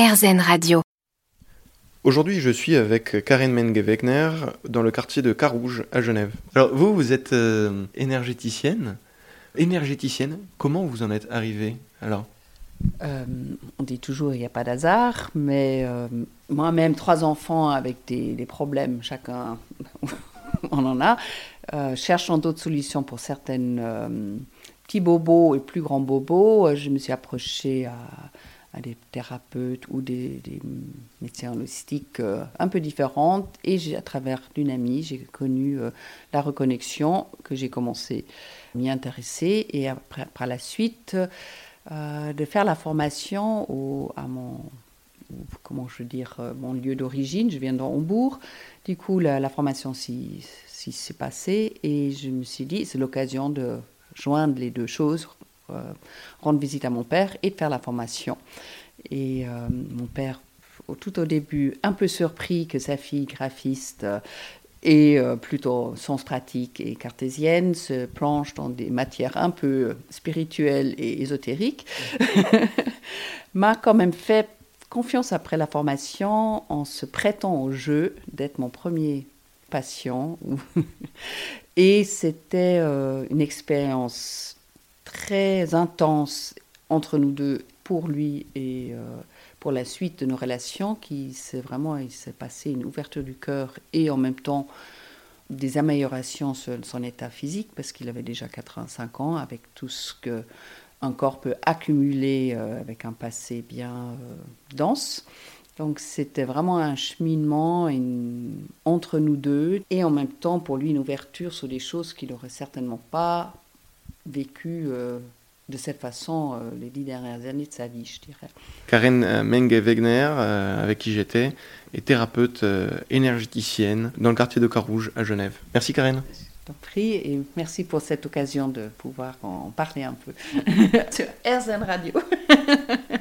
RZN Radio. Aujourd'hui, je suis avec Karen Menge-Wegner dans le quartier de Carouge à Genève. Alors, vous, vous êtes euh, énergéticienne. Énergéticienne, comment vous en êtes arrivée alors? Euh, on dit toujours il n'y a pas d'hasard, mais euh, moi-même, trois enfants avec des, des problèmes, chacun on en a, euh, cherchant d'autres solutions pour certaines euh, petits bobos et plus grands bobos, je me suis approchée à, à des thérapeutes ou des, médecins holistiques euh, un peu différentes. Et j'ai, à travers d'une amie, j'ai connu euh, la reconnexion que j'ai commencé à m'y intéresser. Et après, par la suite, euh, de faire la formation à mon, comment je veux dire, euh, mon lieu d'origine. Je viens de Hambourg. Du coup, la, formation s'y s'est passée et je me suis dit, c'est l'occasion de joindre les deux choses, rendre visite à mon père et de faire la formation. Et euh, mon père, tout au début, un peu surpris que sa fille graphiste euh, et euh, plutôt sens pratique et cartésienne se planche dans des matières un peu spirituelles et ésotériques, m'a quand même fait confiance après la formation en se prêtant au jeu d'être mon premier patient. et c'était euh, une expérience très intense entre nous deux pour lui et euh, pour la suite de nos relations qui s'est vraiment il s'est passé une ouverture du cœur et en même temps des améliorations sur son état physique parce qu'il avait déjà 85 ans avec tout ce que un corps peut accumuler euh, avec un passé bien euh, dense. Donc c'était vraiment un cheminement entre nous deux et en même temps pour lui une ouverture sur des choses qu'il n'aurait certainement pas vécues euh, de cette façon euh, les dix dernières années de sa vie, je dirais. Karen euh, Menge-Wegner, euh, avec qui j'étais, est thérapeute euh, énergéticienne dans le quartier de Carouge à Genève. Merci Karen. Je t'en prie et merci pour cette occasion de pouvoir en parler un peu sur RZN Radio.